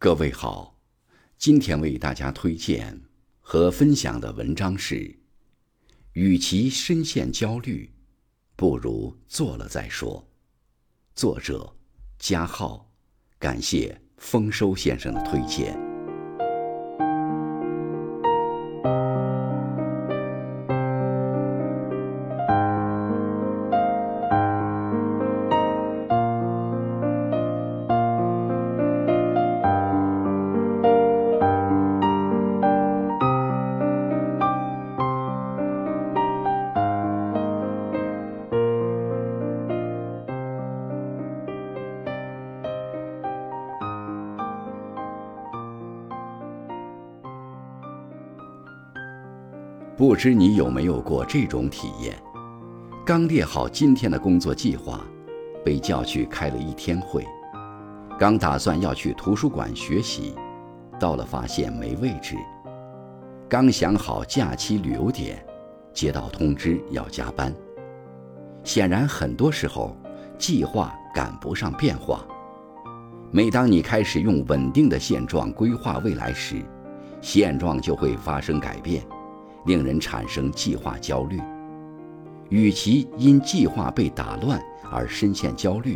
各位好，今天为大家推荐和分享的文章是：与其深陷焦虑，不如做了再说。作者：加浩，感谢丰收先生的推荐。不知你有没有过这种体验？刚列好今天的工作计划，被叫去开了一天会；刚打算要去图书馆学习，到了发现没位置；刚想好假期旅游点，接到通知要加班。显然，很多时候计划赶不上变化。每当你开始用稳定的现状规划未来时，现状就会发生改变。令人产生计划焦虑，与其因计划被打乱而深陷焦虑，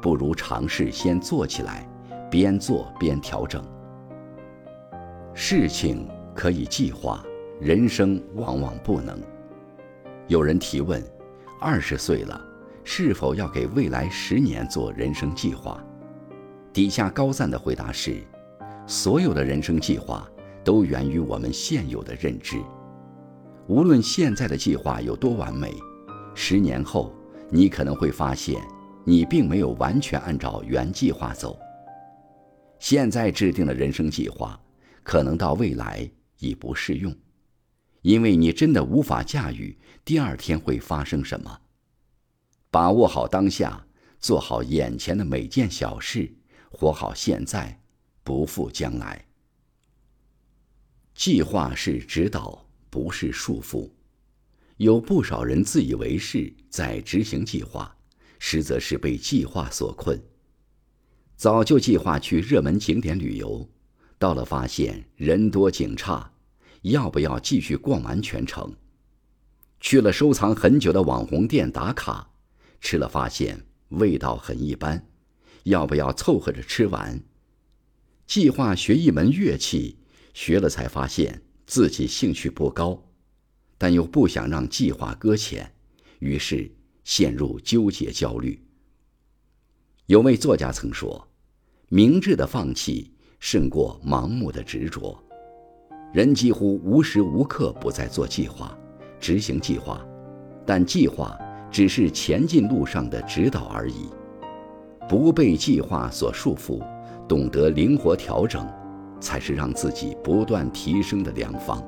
不如尝试先做起来，边做边调整。事情可以计划，人生往往不能。有人提问：二十岁了，是否要给未来十年做人生计划？底下高赞的回答是：所有的人生计划都源于我们现有的认知。无论现在的计划有多完美，十年后你可能会发现，你并没有完全按照原计划走。现在制定的人生计划，可能到未来已不适用，因为你真的无法驾驭第二天会发生什么。把握好当下，做好眼前的每件小事，活好现在，不负将来。计划是指导。不是束缚，有不少人自以为是，在执行计划，实则是被计划所困。早就计划去热门景点旅游，到了发现人多景差，要不要继续逛完全程？去了收藏很久的网红店打卡，吃了发现味道很一般，要不要凑合着吃完？计划学一门乐器，学了才发现。自己兴趣不高，但又不想让计划搁浅，于是陷入纠结焦虑。有位作家曾说：“明智的放弃胜过盲目的执着。”人几乎无时无刻不在做计划、执行计划，但计划只是前进路上的指导而已。不被计划所束缚，懂得灵活调整。才是让自己不断提升的良方。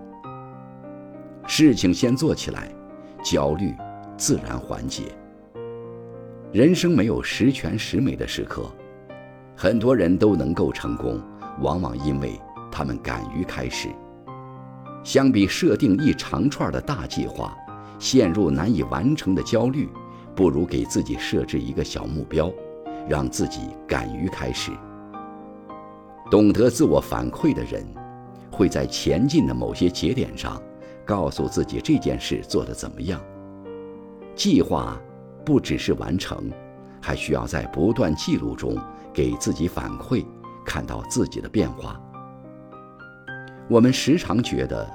事情先做起来，焦虑自然缓解。人生没有十全十美的时刻，很多人都能够成功，往往因为他们敢于开始。相比设定一长串的大计划，陷入难以完成的焦虑，不如给自己设置一个小目标，让自己敢于开始。懂得自我反馈的人，会在前进的某些节点上，告诉自己这件事做得怎么样。计划不只是完成，还需要在不断记录中给自己反馈，看到自己的变化。我们时常觉得，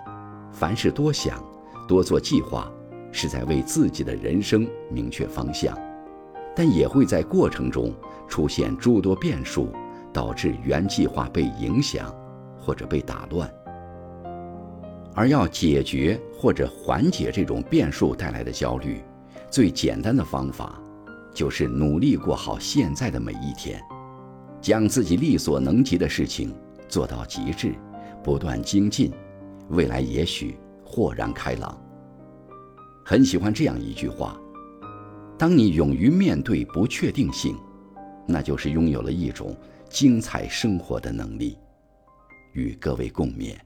凡事多想、多做计划，是在为自己的人生明确方向，但也会在过程中出现诸多变数。导致原计划被影响，或者被打乱。而要解决或者缓解这种变数带来的焦虑，最简单的方法，就是努力过好现在的每一天，将自己力所能及的事情做到极致，不断精进，未来也许豁然开朗。很喜欢这样一句话：当你勇于面对不确定性，那就是拥有了一种。精彩生活的能力，与各位共勉。